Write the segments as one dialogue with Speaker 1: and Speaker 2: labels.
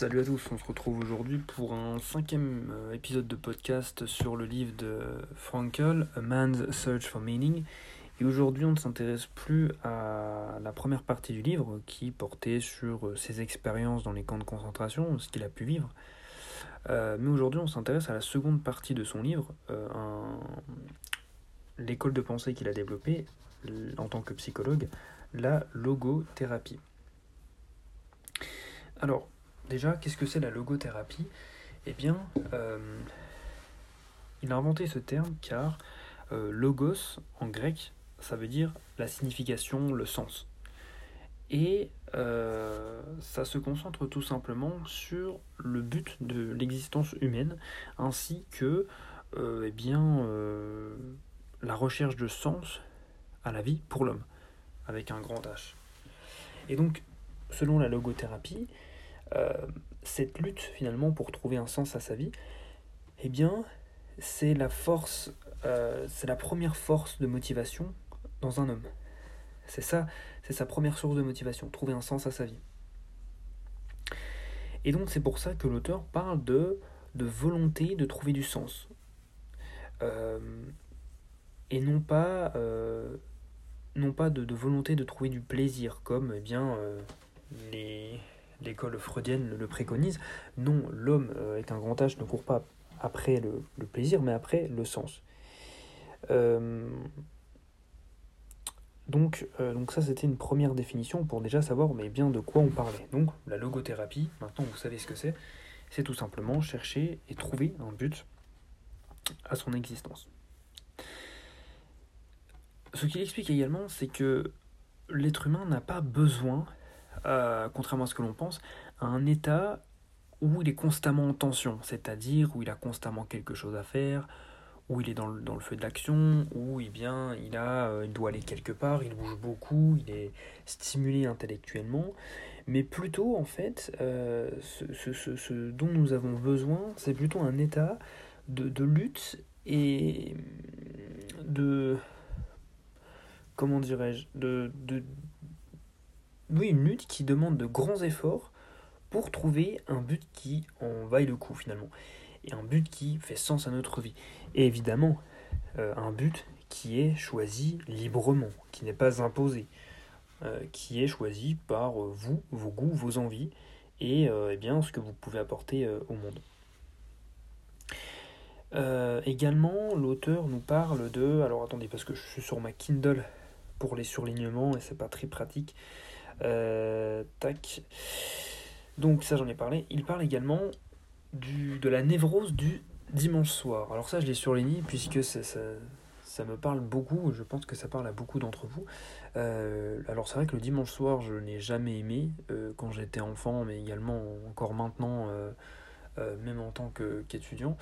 Speaker 1: Salut à tous, on se retrouve aujourd'hui pour un cinquième euh, épisode de podcast sur le livre de Frankel, A Man's Search for Meaning. Et aujourd'hui, on ne s'intéresse plus à la première partie du livre qui portait sur euh, ses expériences dans les camps de concentration, ce qu'il a pu vivre. Euh, mais aujourd'hui, on s'intéresse à la seconde partie de son livre, l'école de pensée qu'il a développée en tant que psychologue, la logothérapie. Alors, déjà, qu'est-ce que c'est la logothérapie? Eh bien, euh, il a inventé ce terme car euh, logos, en grec, ça veut dire la signification, le sens. Et euh, ça se concentre tout simplement sur le but de l'existence humaine, ainsi que eh bien, la recherche de sens à la vie pour l'homme, avec un grand H. Et donc, selon la logothérapie, euh, cette lutte finalement pour trouver un sens à sa vie, eh bien, c'est la force, euh, c'est la première force de motivation dans un homme. C'est ça, c'est sa première source de motivation, trouver un sens à sa vie. Et donc c'est pour ça que l'auteur parle de, de volonté de trouver du sens. Euh, et non pas, non pas de, de, volonté de trouver du plaisir, comme eh bien, les, l'école freudienne le préconise. Non, l'homme euh, avec un grand H ne court pas après le, plaisir, mais après le sens. Euh, donc, euh, donc ça, c'était une première définition pour déjà savoir bien de quoi on parlait. Donc, la logothérapie, maintenant vous savez ce que c'est, c'est tout simplement chercher et trouver un but à son existence. Ce qu'il explique également, c'est que l'être humain n'a pas besoin euh, contrairement à ce que l'on pense, un état où il est constamment en tension, c'est-à-dire où il a constamment quelque chose à faire, où il est dans le, feu de l'action, où eh bien, il, a, euh, il doit aller quelque part, il bouge beaucoup, il est stimulé intellectuellement, mais plutôt en fait, euh, ce, dont nous avons besoin, c'est plutôt un état de, lutte et de... comment dirais-je de, oui, une lutte qui demande de grands efforts pour trouver un but qui en vaille le coup finalement. Et un but qui fait sens à notre vie. Et évidemment, euh, un but qui est choisi librement, qui n'est pas imposé, euh, qui est choisi par euh, vous, vos goûts, vos envies, et eh bien ce que vous pouvez apporter au monde. également, l'auteur nous parle de. Alors attendez, parce que je suis sur ma Kindle pour les surlignements et c'est pas très pratique. Euh. Donc ça j'en ai parlé. Il parle également de la névrose du dimanche soir. Alors ça je l'ai surligné puisque ça, ça, me parle beaucoup, je pense que ça parle à beaucoup d'entre vous. Euh, alors c'est vrai que le dimanche soir je n'ai jamais aimé euh, quand j'étais enfant, mais également encore maintenant, même en tant qu'étudiant.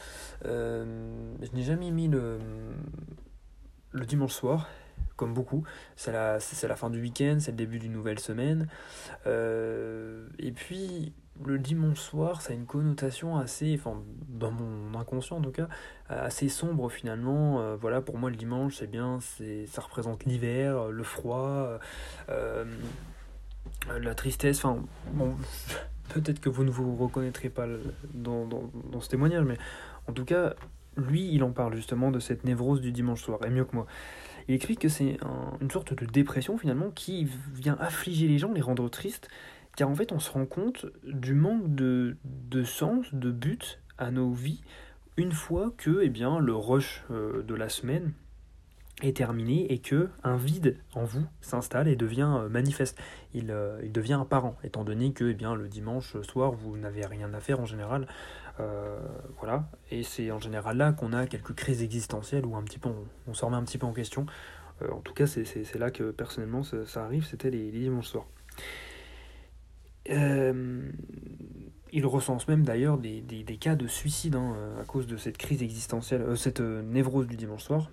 Speaker 1: je n'ai jamais aimé le dimanche soir comme beaucoup. C'est la, la fin du week-end, c'est le début d'une nouvelle semaine. Euh, et puis, le dimanche soir, ça a une connotation assez, enfin, dans mon inconscient en tout cas, assez sombre finalement. Euh, voilà, pour moi, le dimanche, c'est bien, ça représente l'hiver, le froid, euh, la tristesse. Enfin, peut-être que vous ne vous reconnaîtrez pas dans, dans, dans ce témoignage, mais en tout cas, lui, il en parle justement de cette névrose du dimanche soir, et mieux que moi. Il explique que c'est une sorte de dépression finalement qui vient affliger les gens, les rendre tristes, car en fait on se rend compte du manque de, sens, de but à nos vies, une fois que eh bien, le rush euh, de la semaine est terminé et que un vide en vous s'installe et devient euh, manifeste. Il, euh, il, devient apparent, étant donné que eh bien, le dimanche soir, vous n'avez rien à faire en général. Euh, voilà, et c'est en général là qu'on a quelques crises existentielles où un petit peu on, s'en remet un petit peu en question. en tout cas, c'est là que personnellement ça, arrive, c'était les, dimanches soirs. il recense même d'ailleurs des, des, des, cas de suicide hein, à cause de cette crise existentielle, cette névrose du dimanche soir.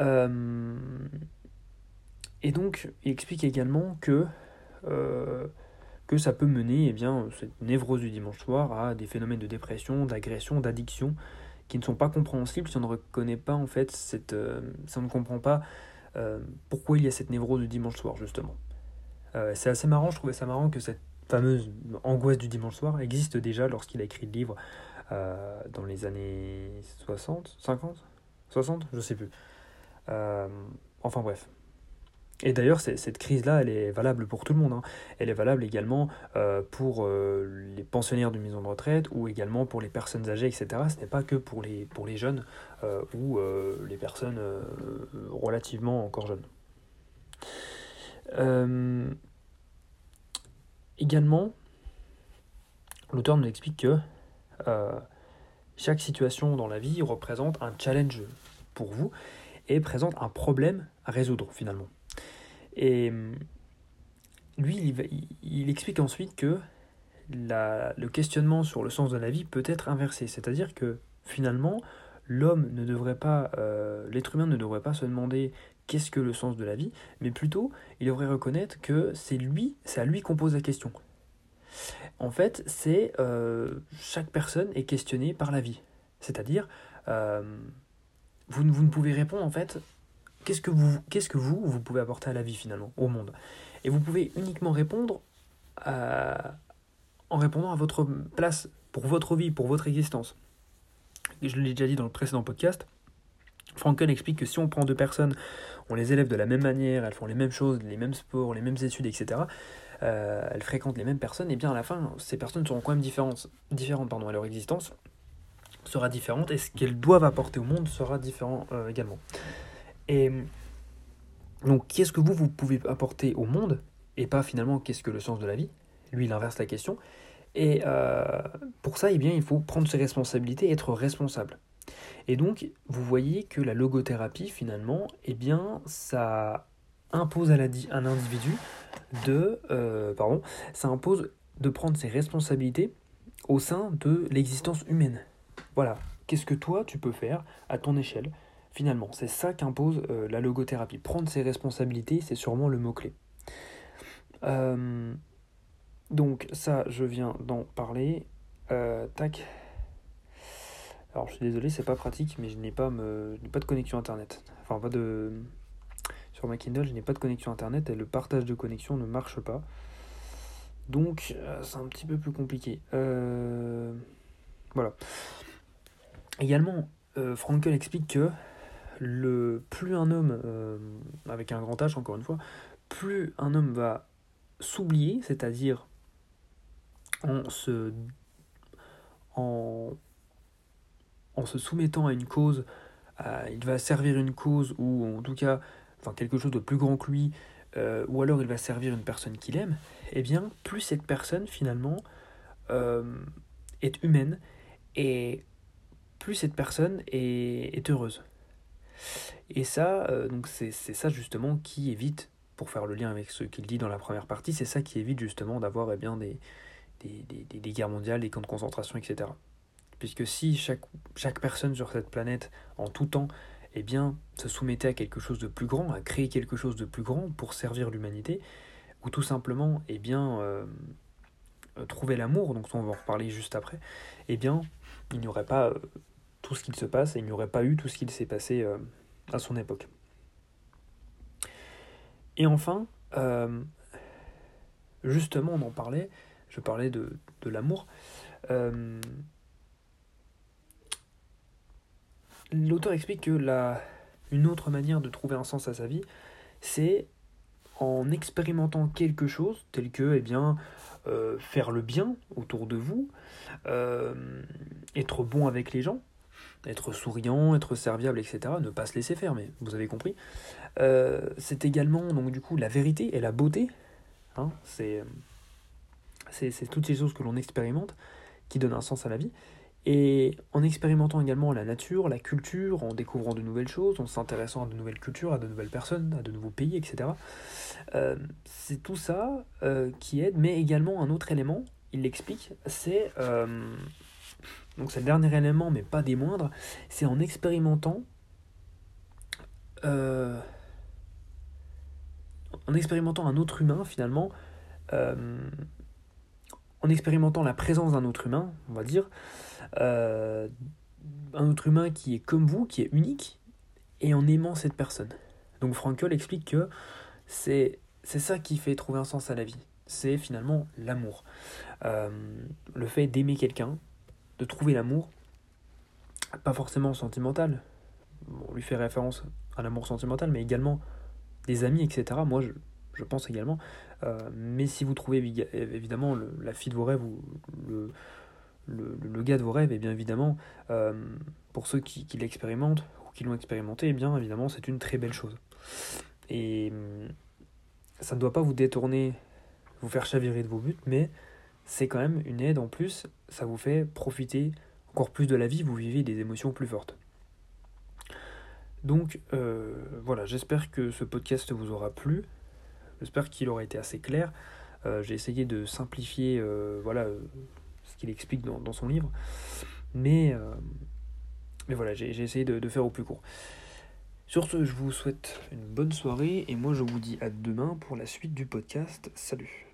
Speaker 1: Euh, et donc, il explique également que, euh, que ça peut mener, eh bien, cette névrose du dimanche soir, à des phénomènes de dépression, d'agression, d'addiction, qui ne sont pas compréhensibles si on ne reconnaît pas, en fait, cette, euh, ne comprend pas pourquoi il y a cette névrose du dimanche soir, justement. c'est assez marrant, je trouvais ça marrant que cette fameuse angoisse du dimanche soir existe déjà lorsqu'il a écrit le livre euh, dans les années 60, 50, 60, je sais plus. Euh, enfin bref. Et d'ailleurs, cette crise-là, elle est valable pour tout le monde. Hein. Elle est valable également euh, pour les pensionnaires de maison de retraite ou également pour les personnes âgées, etc. Ce n'est pas que pour les, jeunes ou les personnes relativement encore jeunes. également, l'auteur nous explique que euh, chaque situation dans la vie représente un challenge pour vous et présente un problème à résoudre finalement. Et euh, lui, il, explique ensuite que le questionnement sur le sens de la vie peut être inversé, c'est-à-dire que finalement, l'homme ne devrait pas, euh, l'être humain ne devrait pas se demander qu'est-ce que le sens de la vie, mais plutôt il devrait reconnaître que c'est lui, c'est à lui qu'on pose la question. En fait, c'est euh, chaque personne est questionnée par la vie. C'est-à-dire, euh, vous, vous, ne pouvez répondre en fait, qu'est-ce que, vous, qu'est-ce que vous, vous pouvez apporter à la vie finalement, au monde? Et vous pouvez uniquement répondre en répondant à votre place pour votre vie, pour votre existence. Je l'ai déjà dit dans le précédent podcast. Franken explique que si on prend deux personnes, on les élève de la même manière, elles font les mêmes choses, les mêmes sports, les mêmes études, etc. Euh, elles fréquentent les mêmes personnes, et bien à la fin, ces personnes seront quand même différentes, différentes pardon, à leur existence sera différente, et ce qu'elles doivent apporter au monde sera différent euh, également. Et donc, qu'est-ce que vous, vous pouvez apporter au monde, et pas finalement qu'est-ce que le sens de la vie? Lui, il inverse la question. Et euh, pour ça, eh bien, il faut prendre ses responsabilités, être responsable. Et donc, vous voyez que la logothérapie, finalement, eh bien, ça impose à, la, un individu de, euh, pardon, ça impose de prendre ses responsabilités au sein de l'existence humaine. Voilà, qu'est-ce que toi tu peux faire à ton échelle? Finalement, c'est ça qu'impose euh, la logothérapie. Prendre ses responsabilités, c'est sûrement le mot-clé. Euh, donc ça, je viens d'en parler. tac. Alors je suis désolé, c'est pas pratique, mais je n'ai pas, de connexion internet. Enfin, pas de sur ma Kindle, je n'ai pas de connexion internet et le partage de connexion ne marche pas. Donc euh, c'est un petit peu plus compliqué. Euh, voilà. Également, euh, Frankel explique que le plus un homme, avec un grand H encore une fois, plus un homme va s'oublier, c'est-à-dire en se, en se soumettant à une cause, il va servir une cause ou en tout cas enfin quelque chose de plus grand que lui, euh, ou alors il va servir une personne qu'il aime, eh bien, plus cette personne finalement euh, est humaine et plus cette personne est, heureuse. Et ça, euh, donc c'est ça justement qui évite, pour faire le lien avec ce qu'il dit dans la première partie, c'est ça qui évite justement d'avoir eh bien des, guerres mondiales, des camps de concentration, etc. Puisque si chaque, chaque personne sur cette planète, en tout temps, eh bien, se soumettait à quelque chose de plus grand, à créer quelque chose de plus grand pour servir l'humanité, ou tout simplement, eh bien, euh, trouver l'amour, donc on va en reparler juste après, eh bien, il n'y aurait pas euh, tout ce qu'il se passe et il n'y aurait pas eu tout ce qu'il s'est passé euh, à son époque. Et enfin, justement, on en parlait, je parlais de, de l'amour. L'auteur explique que la, une autre manière de trouver un sens à sa vie, c'est en expérimentant quelque chose tel que eh bien, euh, faire le bien autour de vous, euh, être bon avec les gens, être souriant, être serviable, etc. Ne pas se laisser faire, mais vous avez compris. Euh, c'est également donc du coup la vérité et la beauté. Hein, c'est, toutes ces choses que l'on expérimente qui donnent un sens à la vie. Et en expérimentant également la nature, la culture, en découvrant de nouvelles choses, en s'intéressant à de nouvelles cultures, à de nouvelles personnes, à de nouveaux pays, etc. Euh, c'est tout ça euh, qui aide, mais également un autre élément, il l'explique, c'est... donc c'est le dernier élément, mais pas des moindres, c'est en expérimentant... en expérimentant un autre humain, finalement, en expérimentant la présence d'un autre humain, on va dire, euh, un autre humain qui est comme vous, qui est unique, et en aimant cette personne. Donc Frankel explique que c'est ça qui fait trouver un sens à la vie. c'est finalement l'amour. Euh, le fait d'aimer quelqu'un, de trouver l'amour, pas forcément sentimental, on lui fait référence à l'amour sentimental, mais également des amis, etc. Moi, je, pense également. Euh, mais si vous trouvez évidemment la fille de vos rêves ou le, gars de vos rêves, et bien évidemment, euh, pour ceux qui, l'expérimentent ou qui l'ont expérimenté, et bien évidemment, c'est une très belle chose. Et hum, ça ne doit pas vous détourner, vous faire chavirer de vos buts, mais c'est quand même une aide en plus, ça vous fait profiter encore plus de la vie, vous vivez des émotions plus fortes. Donc euh, voilà, j'espère que ce podcast vous aura plu, j'espère qu'il aura été assez clair. Euh, j'ai essayé de simplifier euh, voilà, ce qu'il explique dans, son livre, mais, voilà, j'ai essayé de faire au plus court. Sur ce, je vous souhaite une bonne soirée et moi je vous dis à demain pour la suite du podcast. Salut